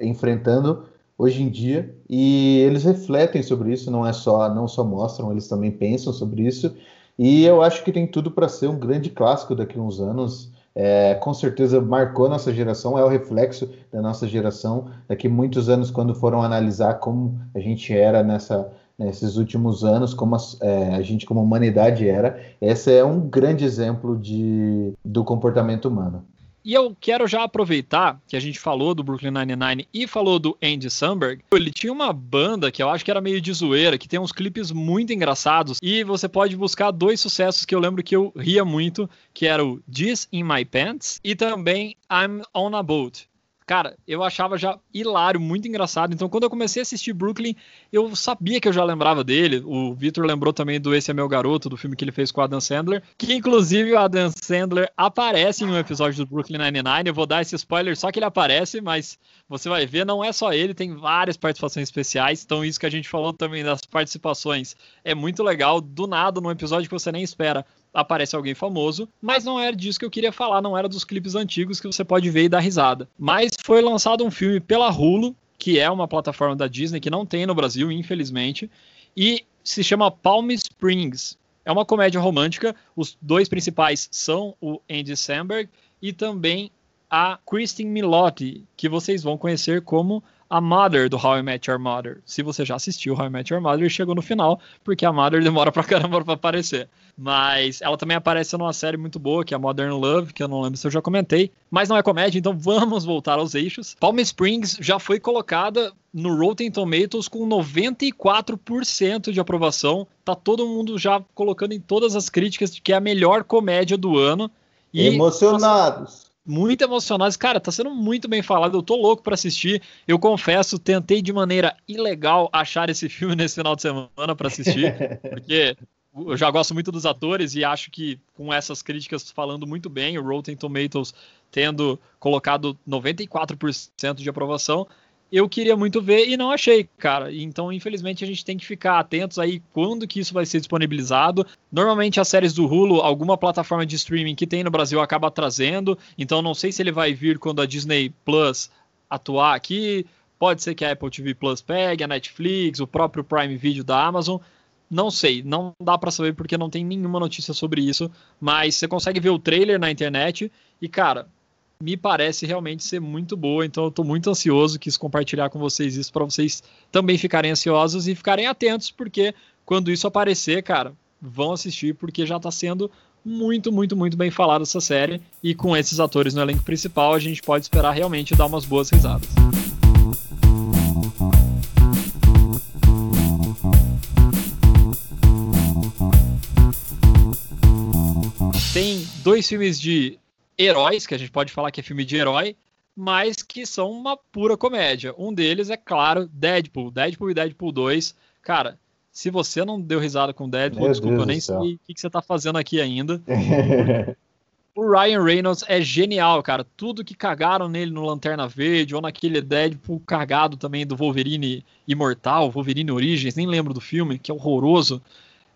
enfrentando hoje em dia e eles refletem sobre isso. Não é só, não só mostram, eles também pensam sobre isso. E eu acho que tem tudo para ser um grande clássico daqui a uns anos. É, com certeza marcou nossa geração, é o reflexo da nossa geração. Daqui muitos anos, quando foram analisar como a gente era nessa, nesses últimos anos, como a, é, a gente, como humanidade era, esse é um grande exemplo de, do comportamento humano. E eu quero já aproveitar que a gente falou do Brooklyn Nine-Nine e falou do Andy Samberg. Ele tinha uma banda que eu acho que era meio de zoeira, que tem uns clipes muito engraçados. E você pode buscar dois sucessos que eu lembro que eu ria muito, que era o This in My Pants e também I'm on a Boat. Cara, eu achava já hilário, muito engraçado. Então, quando eu comecei a assistir Brooklyn, eu sabia que eu já lembrava dele. O Victor lembrou também do Esse é Meu Garoto, do filme que ele fez com o Adam Sandler. Que, inclusive, o Adam Sandler aparece em um episódio do Brooklyn Nine-Nine. Eu vou dar esse spoiler só que ele aparece, mas você vai ver, não é só ele, tem várias participações especiais. Então, isso que a gente falou também das participações é muito legal. Do nada, num episódio que você nem espera aparece alguém famoso, mas não era disso que eu queria falar, não era dos clipes antigos que você pode ver e dar risada. Mas foi lançado um filme pela Hulu, que é uma plataforma da Disney que não tem no Brasil, infelizmente, e se chama Palm Springs. É uma comédia romântica, os dois principais são o Andy Samberg e também a Kristen Milotti, que vocês vão conhecer como a Mother do How I Met Your Mother. Se você já assistiu How I Met Your Mother, chegou no final, porque a Mother demora pra caramba pra aparecer. Mas ela também aparece numa série muito boa, que é Modern Love, que eu não lembro se eu já comentei. Mas não é comédia, então vamos voltar aos eixos. Palm Springs já foi colocada no Rotten Tomatoes com 94% de aprovação. Tá todo mundo já colocando em todas as críticas de que é a melhor comédia do ano. E, Emocionados muito emocionados. Cara, tá sendo muito bem falado. Eu tô louco para assistir. Eu confesso, tentei de maneira ilegal achar esse filme nesse final de semana para assistir, porque eu já gosto muito dos atores e acho que com essas críticas falando muito bem, o Rotten Tomatoes tendo colocado 94% de aprovação, eu queria muito ver e não achei, cara. Então, infelizmente, a gente tem que ficar atentos aí quando que isso vai ser disponibilizado. Normalmente as séries do Hulu, alguma plataforma de streaming que tem no Brasil acaba trazendo. Então, não sei se ele vai vir quando a Disney Plus atuar aqui. Pode ser que a Apple TV Plus pegue, a Netflix, o próprio Prime Video da Amazon. Não sei, não dá para saber porque não tem nenhuma notícia sobre isso, mas você consegue ver o trailer na internet e cara, me parece realmente ser muito boa, então eu estou muito ansioso, quis compartilhar com vocês isso para vocês também ficarem ansiosos e ficarem atentos, porque quando isso aparecer, cara, vão assistir porque já está sendo muito, muito, muito bem falada essa série e com esses atores no elenco principal a gente pode esperar realmente dar umas boas risadas. Tem dois filmes de heróis, que a gente pode falar que é filme de herói, mas que são uma pura comédia. Um deles é, claro, Deadpool. Deadpool e Deadpool 2. Cara, se você não deu risada com Deadpool, Meu desculpa, Deus eu nem sei o que, que você tá fazendo aqui ainda. o Ryan Reynolds é genial, cara. Tudo que cagaram nele no Lanterna Verde ou naquele Deadpool cagado também do Wolverine Imortal, Wolverine Origins, nem lembro do filme, que é horroroso.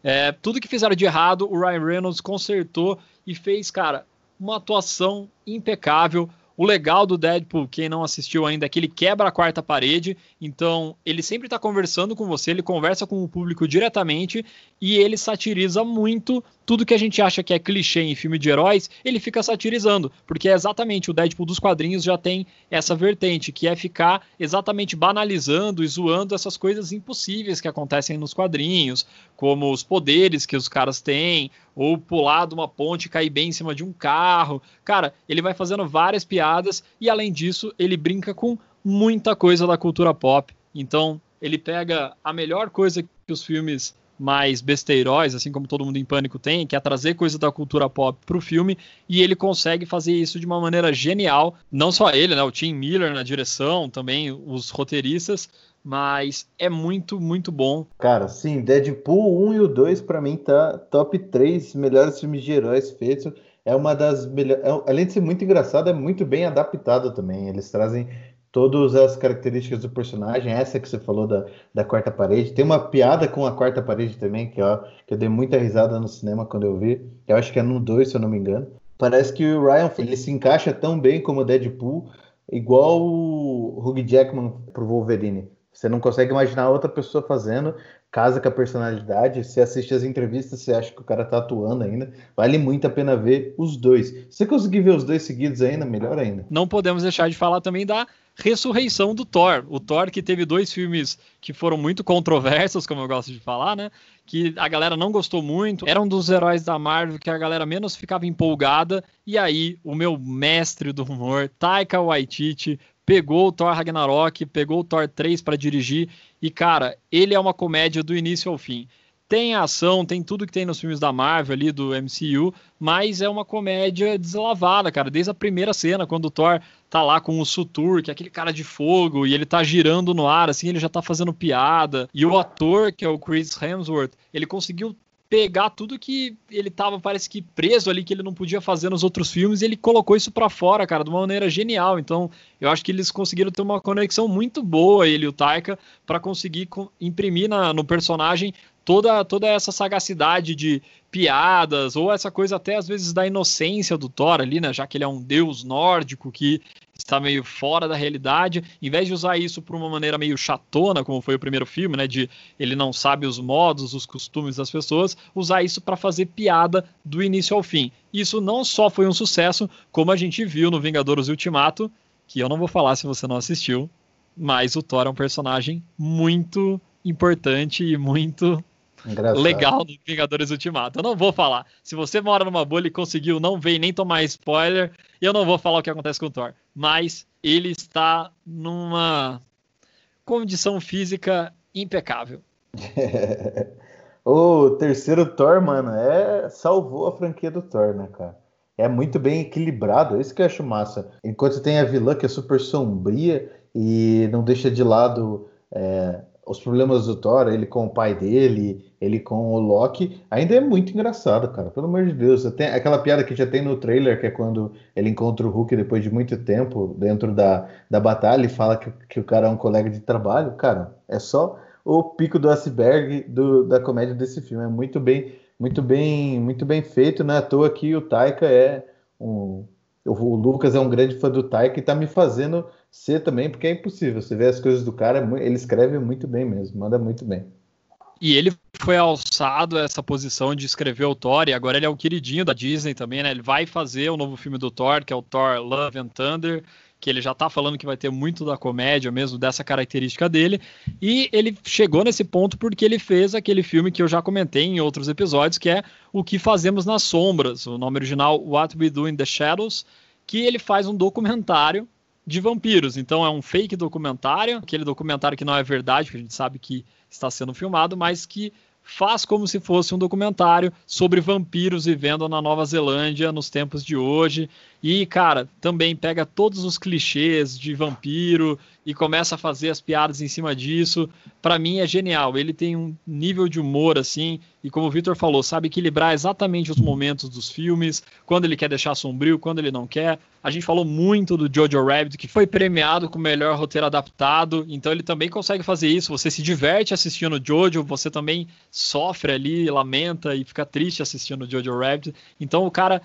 É, tudo que fizeram de errado, o Ryan Reynolds consertou e fez, cara, uma atuação impecável. O legal do Deadpool, quem não assistiu ainda, é que ele quebra a quarta parede, então ele sempre está conversando com você, ele conversa com o público diretamente e ele satiriza muito tudo que a gente acha que é clichê em filme de heróis, ele fica satirizando, porque é exatamente o Deadpool dos quadrinhos já tem essa vertente, que é ficar exatamente banalizando e zoando essas coisas impossíveis que acontecem nos quadrinhos, como os poderes que os caras têm, ou pular de uma ponte e cair bem em cima de um carro. Cara, ele vai fazendo várias piadas e além disso, ele brinca com muita coisa da cultura pop Então, ele pega a melhor coisa que os filmes mais besteiróis, assim como todo mundo em pânico tem, que é trazer coisa da cultura pop para o filme, e ele consegue fazer isso de uma maneira genial. Não só ele, né? O Tim Miller na direção, também os roteiristas, mas é muito, muito bom. Cara, sim, Deadpool 1 e o 2 para mim tá top 3 melhores filmes de heróis feitos. É uma das melhores, é, além de ser muito engraçado, é muito bem adaptado também. Eles trazem todas as características do personagem, essa que você falou da, da quarta parede. Tem uma piada com a quarta parede também, que, ó, que eu dei muita risada no cinema quando eu vi. Eu acho que é no 2, se eu não me engano. Parece que o Ryan ele se encaixa tão bem como o Deadpool, igual o Hugh Jackman pro Wolverine. Você não consegue imaginar outra pessoa fazendo, casa com a personalidade. Você assiste as entrevistas, você acha que o cara tá atuando ainda. Vale muito a pena ver os dois. Se você conseguir ver os dois seguidos ainda, melhor ainda. Não podemos deixar de falar também da ressurreição do Thor. O Thor que teve dois filmes que foram muito controversos, como eu gosto de falar, né? Que a galera não gostou muito. Era um dos heróis da Marvel que a galera menos ficava empolgada. E aí, o meu mestre do humor, Taika Waititi, pegou o Thor Ragnarok, pegou o Thor 3 para dirigir. E, cara, ele é uma comédia do início ao fim tem ação, tem tudo que tem nos filmes da Marvel ali, do MCU, mas é uma comédia deslavada, cara. Desde a primeira cena, quando o Thor tá lá com o Sutur, que é aquele cara de fogo, e ele tá girando no ar, assim, ele já tá fazendo piada. E o ator, que é o Chris Hemsworth, ele conseguiu pegar tudo que ele tava, parece que preso ali, que ele não podia fazer nos outros filmes, e ele colocou isso para fora, cara, de uma maneira genial. Então, eu acho que eles conseguiram ter uma conexão muito boa, ele e o Taika, para conseguir imprimir na, no personagem toda, toda essa sagacidade de piadas, ou essa coisa até às vezes da inocência do Thor ali, né? Já que ele é um deus nórdico que está meio fora da realidade, em vez de usar isso por uma maneira meio chatona, como foi o primeiro filme, né, de ele não sabe os modos, os costumes das pessoas, usar isso para fazer piada do início ao fim. Isso não só foi um sucesso, como a gente viu no Vingadores Ultimato, que eu não vou falar se você não assistiu, mas o Thor é um personagem muito importante e muito Engraçado. legal no Vingadores Ultimato. Eu não vou falar. Se você mora numa bolha e conseguiu não ver nem tomar spoiler, eu não vou falar o que acontece com o Thor. Mas ele está numa condição física impecável. o terceiro Thor, mano, é salvou a franquia do Thor, né, cara? É muito bem equilibrado, é isso que eu acho massa. Enquanto tem a vilã que é super sombria e não deixa de lado é, os problemas do Thor, ele com o pai dele, ele com o Loki, ainda é muito engraçado, cara. Pelo amor de Deus. Tem aquela piada que já tem no trailer, que é quando ele encontra o Hulk depois de muito tempo dentro da, da batalha e fala que, que o cara é um colega de trabalho. Cara, é só o pico do iceberg do, da comédia desse filme. É muito bem, muito bem, muito bem feito, né? À toa que o Taika é um. O Lucas é um grande fã do Taika e tá me fazendo ser também, porque é impossível. Você vê as coisas do cara, é ele escreve muito bem mesmo, manda muito bem. E ele foi alçado a essa posição de escrever o Thor, e agora ele é o queridinho da Disney também, né? Ele vai fazer o novo filme do Thor, que é o Thor Love and Thunder, que ele já tá falando que vai ter muito da comédia mesmo, dessa característica dele. E ele chegou nesse ponto porque ele fez aquele filme que eu já comentei em outros episódios, que é O que Fazemos nas Sombras, o nome original What We Do in the Shadows, que ele faz um documentário de vampiros. Então é um fake documentário, aquele documentário que não é verdade, que a gente sabe que está sendo filmado, mas que faz como se fosse um documentário sobre vampiros vivendo na Nova Zelândia nos tempos de hoje. E, cara, também pega todos os clichês de vampiro e começa a fazer as piadas em cima disso. Para mim é genial. Ele tem um nível de humor assim, e como o Victor falou, sabe equilibrar exatamente os momentos dos filmes, quando ele quer deixar sombrio, quando ele não quer. A gente falou muito do Jojo Rabbit, que foi premiado com o melhor roteiro adaptado, então ele também consegue fazer isso. Você se diverte assistindo Jojo, você também sofre ali, lamenta e fica triste assistindo Jojo Rabbit. Então o cara,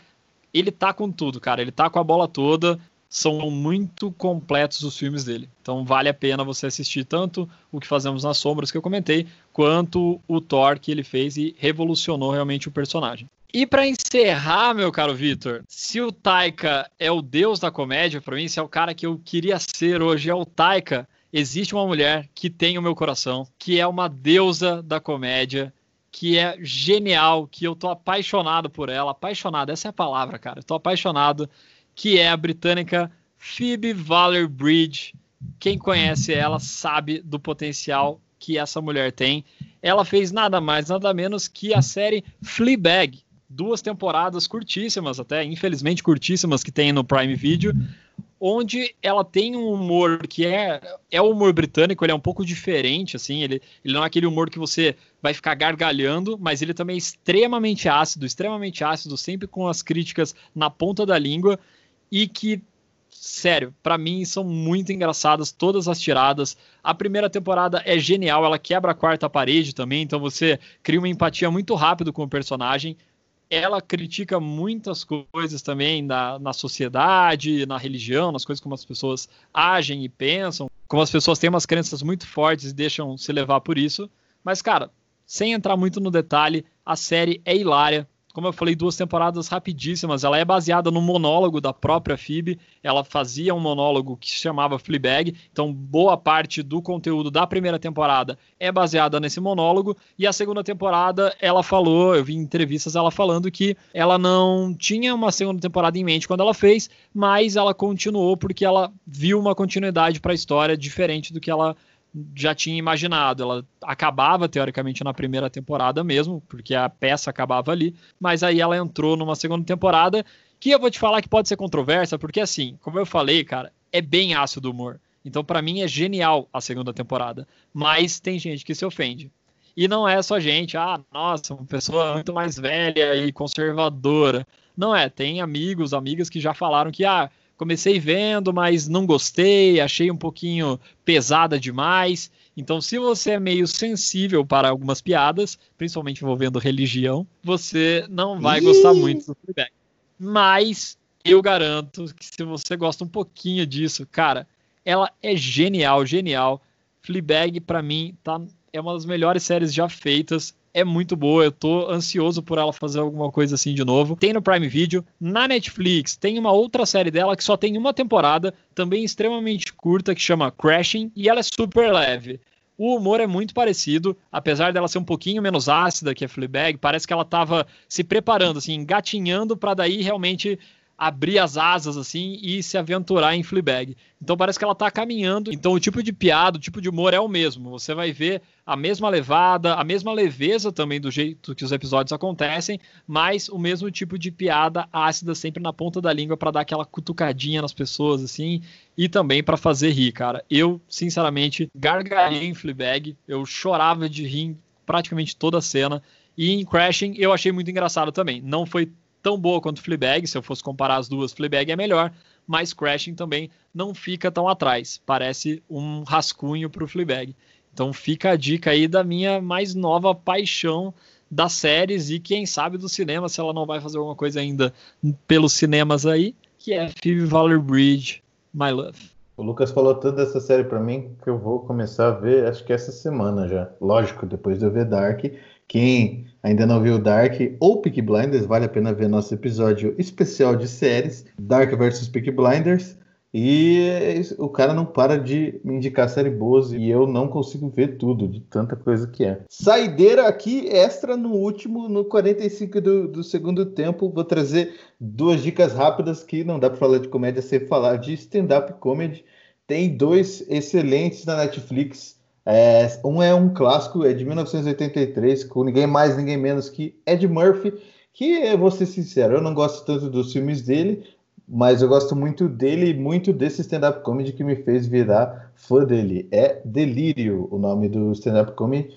ele tá com tudo, cara. Ele tá com a bola toda. São muito completos os filmes dele. Então vale a pena você assistir tanto o que fazemos nas sombras que eu comentei, quanto o Thor que ele fez e revolucionou realmente o personagem. E para encerrar, meu caro Vitor, se o Taika é o deus da comédia, para mim, se é o cara que eu queria ser hoje, é o Taika, existe uma mulher que tem o meu coração, que é uma deusa da comédia, que é genial, que eu tô apaixonado por ela, apaixonado, essa é a palavra, cara, eu tô apaixonado, que é a britânica Phoebe Waller-Bridge, quem conhece ela sabe do potencial que essa mulher tem. Ela fez nada mais, nada menos que a série Fleabag, duas temporadas curtíssimas, até infelizmente curtíssimas, que tem no Prime Video, onde ela tem um humor que é é o humor britânico, ele é um pouco diferente, assim, ele, ele não é aquele humor que você vai ficar gargalhando, mas ele também é extremamente ácido, extremamente ácido, sempre com as críticas na ponta da língua, e que sério, para mim são muito engraçadas todas as tiradas. A primeira temporada é genial, ela quebra a quarta parede também, então você cria uma empatia muito rápido com o personagem ela critica muitas coisas também na, na sociedade, na religião, nas coisas como as pessoas agem e pensam, como as pessoas têm umas crenças muito fortes e deixam se levar por isso. Mas, cara, sem entrar muito no detalhe, a série é hilária, como eu falei, duas temporadas rapidíssimas. Ela é baseada no monólogo da própria Phoebe. Ela fazia um monólogo que se chamava Fleabag. Então, boa parte do conteúdo da primeira temporada é baseada nesse monólogo. E a segunda temporada, ela falou, eu vi entrevistas ela falando que ela não tinha uma segunda temporada em mente quando ela fez, mas ela continuou porque ela viu uma continuidade para a história diferente do que ela já tinha imaginado. Ela acabava, teoricamente, na primeira temporada mesmo, porque a peça acabava ali, mas aí ela entrou numa segunda temporada que eu vou te falar que pode ser controversa, porque assim, como eu falei, cara, é bem ácido o humor. Então, para mim, é genial a segunda temporada. Mas tem gente que se ofende. E não é só gente, ah, nossa, uma pessoa muito mais velha e conservadora. Não é, tem amigos, amigas que já falaram que, ah, comecei vendo, mas não gostei, achei um pouquinho pesada demais. Então, se você é meio sensível para algumas piadas, principalmente envolvendo religião, você não vai Ih! gostar muito do Fleabag. Mas eu garanto que se você gosta um pouquinho disso, cara, ela é genial, genial. Fleabag para mim tá é uma das melhores séries já feitas é muito boa. Eu tô ansioso por ela fazer alguma coisa assim de novo. Tem no Prime Video, na Netflix, tem uma outra série dela que só tem uma temporada, também extremamente curta, que chama Crashing, e ela é super leve. O humor é muito parecido, apesar dela ser um pouquinho menos ácida que a Fleabag, parece que ela tava se preparando, assim, engatinhando para daí realmente abrir as asas assim e se aventurar em Fleabag. Então parece que ela está caminhando. Então o tipo de piada, o tipo de humor é o mesmo. Você vai ver a mesma levada, a mesma leveza também do jeito que os episódios acontecem, mas o mesmo tipo de piada ácida sempre na ponta da língua para dar aquela cutucadinha nas pessoas assim e também para fazer rir, cara. Eu, sinceramente, gargalhei em Fleabag, eu chorava de rir praticamente toda a cena. E em Crashing eu achei muito engraçado também. Não foi tão boa quanto Fleabag, se eu fosse comparar as duas, Fleabag é melhor, mas Crashing também não fica tão atrás, parece um rascunho para o Fleabag. Então fica a dica aí da minha mais nova paixão das séries e quem sabe do cinema, se ela não vai fazer alguma coisa ainda pelos cinemas aí, que é Phoebe Waller-Bridge, My Love. O Lucas falou tanto dessa série para mim que eu vou começar a ver, acho que essa semana já. Lógico, depois de eu ver Dark. Quem ainda não viu Dark ou Peak Blinders, vale a pena ver nosso episódio especial de séries, Dark vs Peak Blinders. E o cara não para de me indicar série boas e eu não consigo ver tudo, de tanta coisa que é. Saideira aqui, extra no último, no 45 do, do segundo tempo. Vou trazer duas dicas rápidas que não dá para falar de comédia sem falar de stand-up comedy. Tem dois excelentes na Netflix. É, um é um clássico, é de 1983, com ninguém mais, ninguém menos que Ed Murphy, que, vou ser sincero, eu não gosto tanto dos filmes dele, mas eu gosto muito dele e muito desse stand-up comedy que me fez virar fã dele. É Delírio o nome do stand-up comedy.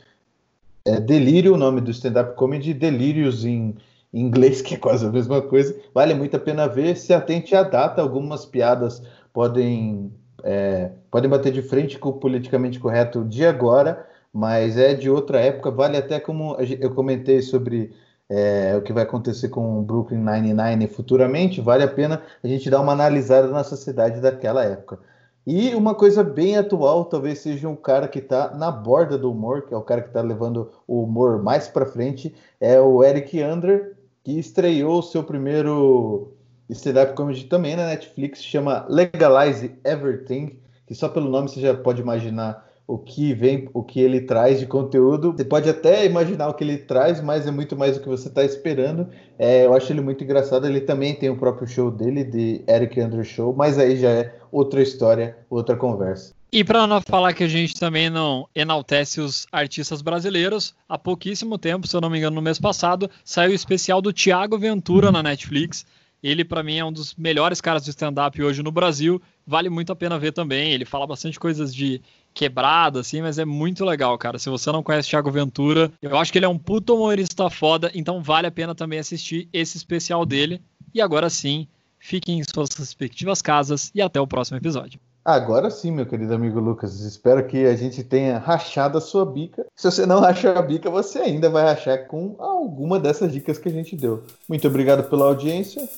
É Delírio o nome do stand-up comedy, Delírios em, inglês, que é quase a mesma coisa. Vale muito a pena ver, se atente à data, algumas piadas podem é, podem bater de frente com o politicamente correto de agora, mas é de outra época. Vale até como eu comentei sobre é, o que vai acontecer com o Brooklyn Nine-Nine futuramente, vale a pena a gente dar uma analisada na sociedade daquela época. E uma coisa bem atual, talvez seja um cara que está na borda do humor, que é o cara que está levando o humor mais para frente, é o Eric Andre, que estreou o seu primeiro stand-up comedy também na Netflix, chama Legalize Everything, que só pelo nome você já pode imaginar o que vem, o que ele traz de conteúdo. Você pode até imaginar o que ele traz, mas é muito mais do que você está esperando. É, eu acho ele muito engraçado. Ele também tem o próprio show dele, de Eric Andrew Show, mas aí já é outra história, outra conversa. E para não falar que a gente também não enaltece os artistas brasileiros, há pouquíssimo tempo, se eu não me engano, no mês passado, saiu o especial do Tiago Ventura na Netflix. Ele, para mim, é um dos melhores caras de stand-up hoje no Brasil. Vale muito a pena ver também. Ele fala bastante coisas de quebrada, assim, mas é muito legal, cara. Se você não conhece Thiago Ventura, eu acho que ele é um puto humorista foda, então vale a pena também assistir esse especial dele. E agora sim, fiquem em suas respectivas casas e até o próximo episódio. Agora sim, meu querido amigo Lucas. Espero que a gente tenha rachado a sua bica. Se você não rachou a bica, você ainda vai rachar com alguma dessas dicas que a gente deu. Muito obrigado pela audiência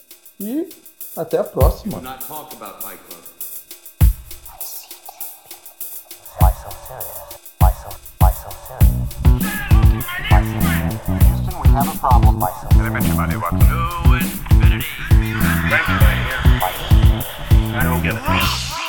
e até a próxima. Have a problem. Everybody wants to infinity. Right here. I don't get it.